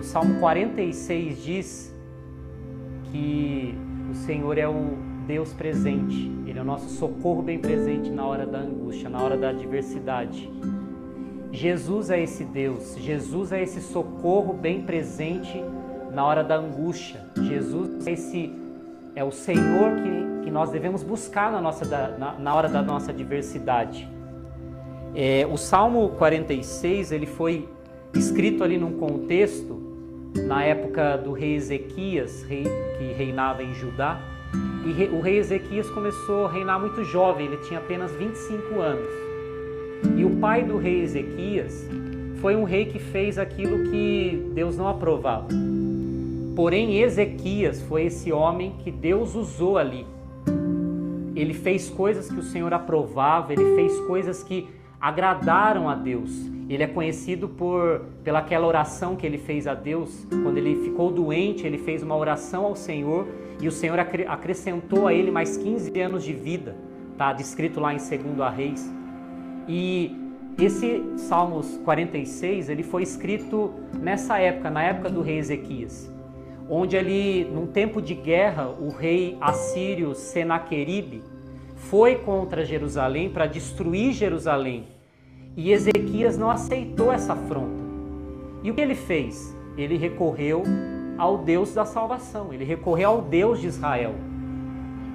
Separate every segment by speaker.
Speaker 1: o Salmo 46 diz que o Senhor é o Deus presente, Ele é o nosso socorro bem presente na hora da angústia, na hora da adversidade. Jesus é esse Deus, Jesus é esse socorro bem presente na hora da angústia. Jesus é esse é o Senhor que, que nós devemos buscar na, nossa, na, na hora da nossa adversidade. É, o Salmo 46 ele foi escrito ali num contexto na época do rei Ezequias, rei que reinava em Judá. E o rei Ezequias começou a reinar muito jovem, ele tinha apenas 25 anos. E o pai do rei Ezequias foi um rei que fez aquilo que Deus não aprovava. Porém, Ezequias foi esse homem que Deus usou ali. Ele fez coisas que o Senhor aprovava, ele fez coisas que agradaram a Deus. Ele é conhecido por pelaquela oração que ele fez a Deus quando ele ficou doente, ele fez uma oração ao Senhor e o Senhor acrescentou a ele mais 15 anos de vida. Tá descrito lá em 2 Reis. E esse Salmos 46, ele foi escrito nessa época, na época do rei Ezequias onde ali, num tempo de guerra, o rei assírio Senaqueribe foi contra Jerusalém para destruir Jerusalém. E Ezequias não aceitou essa afronta. E o que ele fez? Ele recorreu ao Deus da salvação, ele recorreu ao Deus de Israel.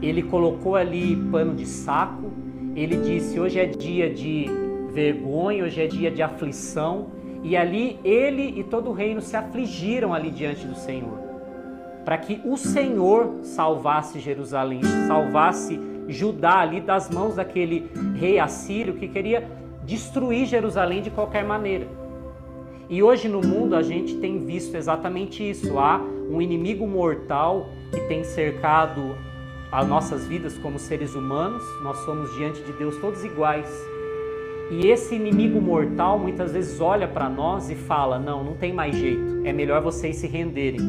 Speaker 1: Ele colocou ali pano de saco, ele disse: Hoje é dia de vergonha, hoje é dia de aflição. E ali ele e todo o reino se afligiram ali diante do Senhor para que o Senhor salvasse Jerusalém, salvasse Judá ali das mãos daquele rei assírio que queria destruir Jerusalém de qualquer maneira. E hoje no mundo a gente tem visto exatamente isso. Há um inimigo mortal que tem cercado as nossas vidas como seres humanos. Nós somos diante de Deus todos iguais. E esse inimigo mortal muitas vezes olha para nós e fala: não, não tem mais jeito, é melhor vocês se renderem.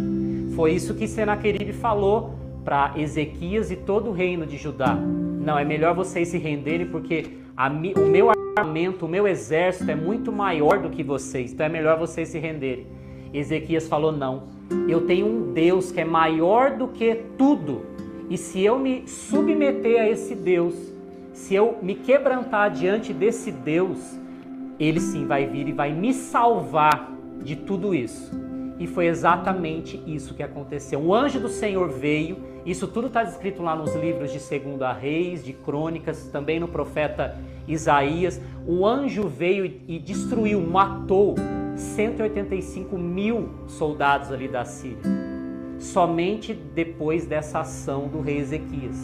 Speaker 1: Foi isso que Senaqueribe falou para Ezequias e todo o reino de Judá. Não, é melhor vocês se renderem porque a, o meu o meu exército é muito maior do que vocês, então é melhor vocês se renderem. Ezequias falou: Não, eu tenho um Deus que é maior do que tudo, e se eu me submeter a esse Deus, se eu me quebrantar diante desse Deus, ele sim vai vir e vai me salvar de tudo isso. E foi exatamente isso que aconteceu. O anjo do Senhor veio, isso tudo está escrito lá nos livros de Segunda Reis, de Crônicas, também no profeta Isaías. O anjo veio e destruiu, matou 185 mil soldados ali da Síria. Somente depois dessa ação do rei Ezequias.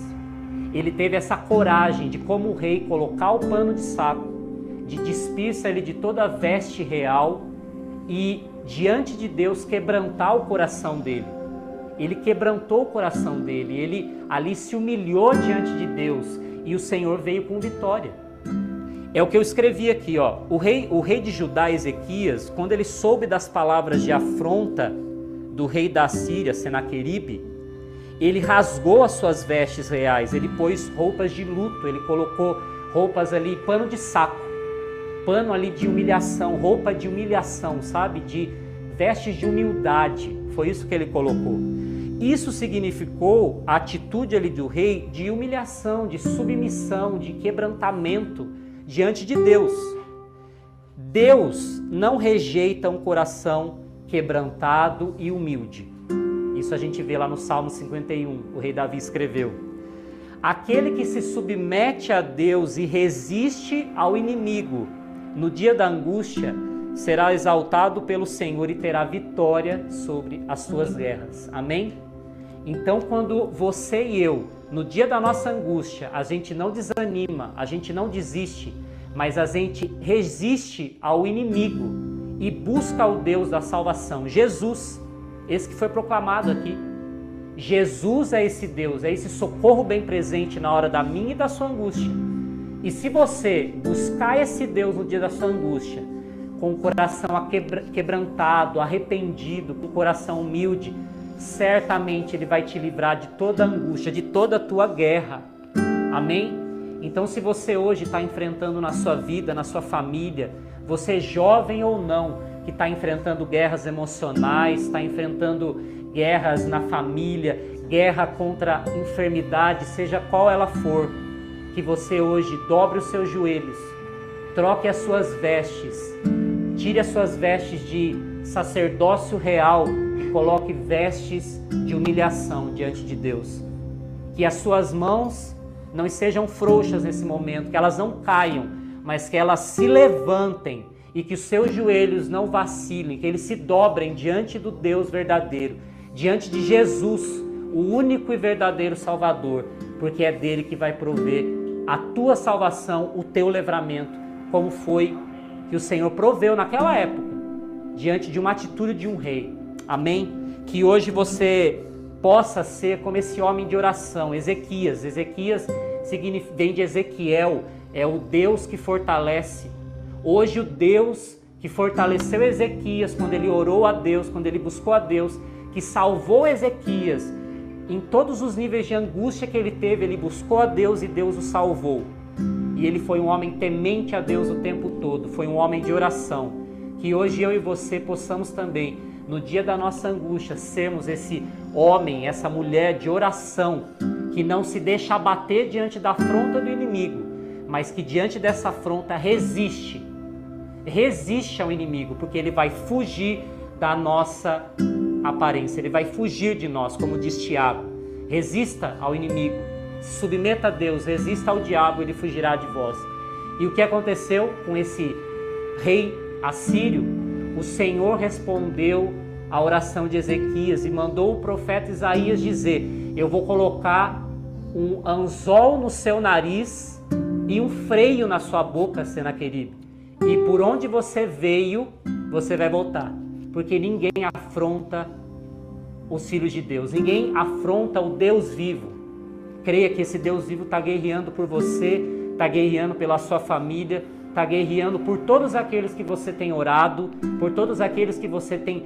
Speaker 1: Ele teve essa coragem de, como rei, colocar o pano de saco, de despir-se ele de toda a veste real e diante de Deus quebrantar o coração dele. Ele quebrantou o coração dele, ele ali se humilhou diante de Deus e o Senhor veio com vitória. É o que eu escrevi aqui, ó. O rei, o rei de Judá, Ezequias, quando ele soube das palavras de afronta do rei da Síria, Senaqueribe, ele rasgou as suas vestes reais, ele pôs roupas de luto, ele colocou roupas ali, pano de saco pano ali de humilhação, roupa de humilhação, sabe? De vestes de humildade. Foi isso que ele colocou. Isso significou a atitude ali do rei de humilhação, de submissão, de quebrantamento diante de Deus. Deus não rejeita um coração quebrantado e humilde. Isso a gente vê lá no Salmo 51, o rei Davi escreveu. Aquele que se submete a Deus e resiste ao inimigo, no dia da angústia, será exaltado pelo Senhor e terá vitória sobre as suas guerras. Amém? Então, quando você e eu, no dia da nossa angústia, a gente não desanima, a gente não desiste, mas a gente resiste ao inimigo e busca o Deus da salvação, Jesus, esse que foi proclamado aqui. Jesus é esse Deus, é esse socorro bem presente na hora da minha e da sua angústia. E se você buscar esse Deus no dia da sua angústia, com o coração quebrantado, arrependido, com o coração humilde, certamente Ele vai te livrar de toda angústia, de toda a tua guerra. Amém? Então, se você hoje está enfrentando na sua vida, na sua família, você jovem ou não, que está enfrentando guerras emocionais, está enfrentando guerras na família, guerra contra enfermidade, seja qual ela for, que você hoje dobre os seus joelhos, troque as suas vestes, tire as suas vestes de sacerdócio real e coloque vestes de humilhação diante de Deus. Que as suas mãos não sejam frouxas nesse momento, que elas não caiam, mas que elas se levantem e que os seus joelhos não vacilem, que eles se dobrem diante do Deus verdadeiro, diante de Jesus, o único e verdadeiro Salvador, porque é dele que vai prover a tua salvação, o teu livramento, como foi que o Senhor proveu naquela época, diante de uma atitude de um rei. Amém? Que hoje você possa ser como esse homem de oração, Ezequias. Ezequias vem de Ezequiel, é o Deus que fortalece. Hoje, o Deus que fortaleceu Ezequias quando ele orou a Deus, quando ele buscou a Deus, que salvou Ezequias em todos os níveis de angústia que ele teve, ele buscou a Deus e Deus o salvou. E ele foi um homem temente a Deus o tempo todo, foi um homem de oração. Que hoje eu e você possamos também no dia da nossa angústia, sermos esse homem, essa mulher de oração, que não se deixa abater diante da afronta do inimigo, mas que diante dessa afronta resiste. Resiste ao inimigo, porque ele vai fugir da nossa aparência, ele vai fugir de nós, como diz Tiago. Resista ao inimigo, submeta a Deus, resista ao diabo, ele fugirá de vós. E o que aconteceu com esse rei assírio? o Senhor respondeu à oração de Ezequias e mandou o profeta Isaías dizer: Eu vou colocar um anzol no seu nariz e um freio na sua boca, Senaqueribe. E por onde você veio, você vai voltar. Porque ninguém afronta os filhos de Deus, ninguém afronta o Deus vivo. Creia que esse Deus vivo está guerreando por você, está guerreando pela sua família, está guerreando por todos aqueles que você tem orado, por todos aqueles que você tem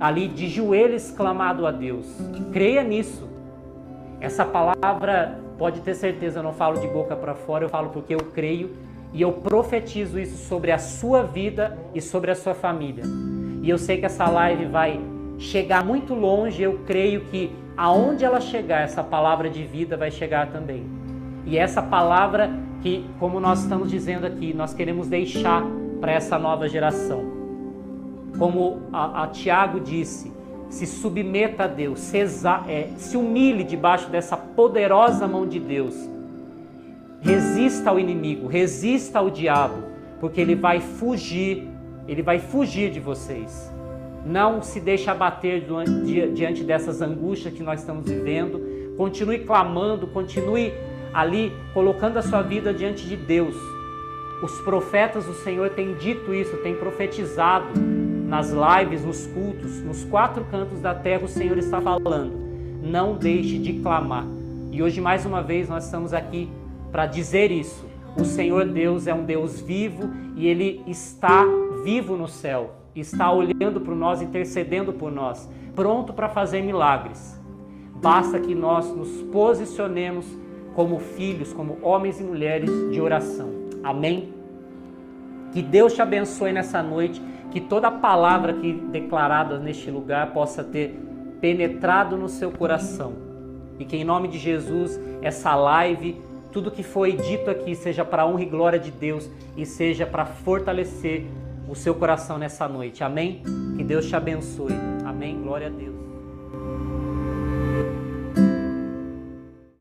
Speaker 1: ali de joelhos clamado a Deus. Creia nisso. Essa palavra, pode ter certeza, eu não falo de boca para fora, eu falo porque eu creio e eu profetizo isso sobre a sua vida e sobre a sua família. E eu sei que essa live vai chegar muito longe, eu creio que aonde ela chegar, essa palavra de vida vai chegar também. E essa palavra que, como nós estamos dizendo aqui, nós queremos deixar para essa nova geração. Como a, a Tiago disse, se submeta a Deus, se, exa, é, se humilhe debaixo dessa poderosa mão de Deus. Resista ao inimigo, resista ao diabo, porque ele vai fugir, ele vai fugir de vocês. Não se deixe abater diante dessas angústias que nós estamos vivendo. Continue clamando, continue ali colocando a sua vida diante de Deus. Os profetas do Senhor têm dito isso, têm profetizado nas lives, nos cultos, nos quatro cantos da terra, o Senhor está falando. Não deixe de clamar. E hoje, mais uma vez, nós estamos aqui para dizer isso. O Senhor Deus é um Deus vivo e Ele está vivo no céu, está olhando por nós, intercedendo por nós, pronto para fazer milagres. Basta que nós nos posicionemos como filhos, como homens e mulheres de oração. Amém? Que Deus te abençoe nessa noite, que toda palavra que declarada neste lugar possa ter penetrado no seu coração. E que em nome de Jesus, essa live, tudo que foi dito aqui seja para honra e glória de Deus e seja para fortalecer o seu coração nessa noite. Amém? Que Deus te abençoe. Amém. Glória a Deus.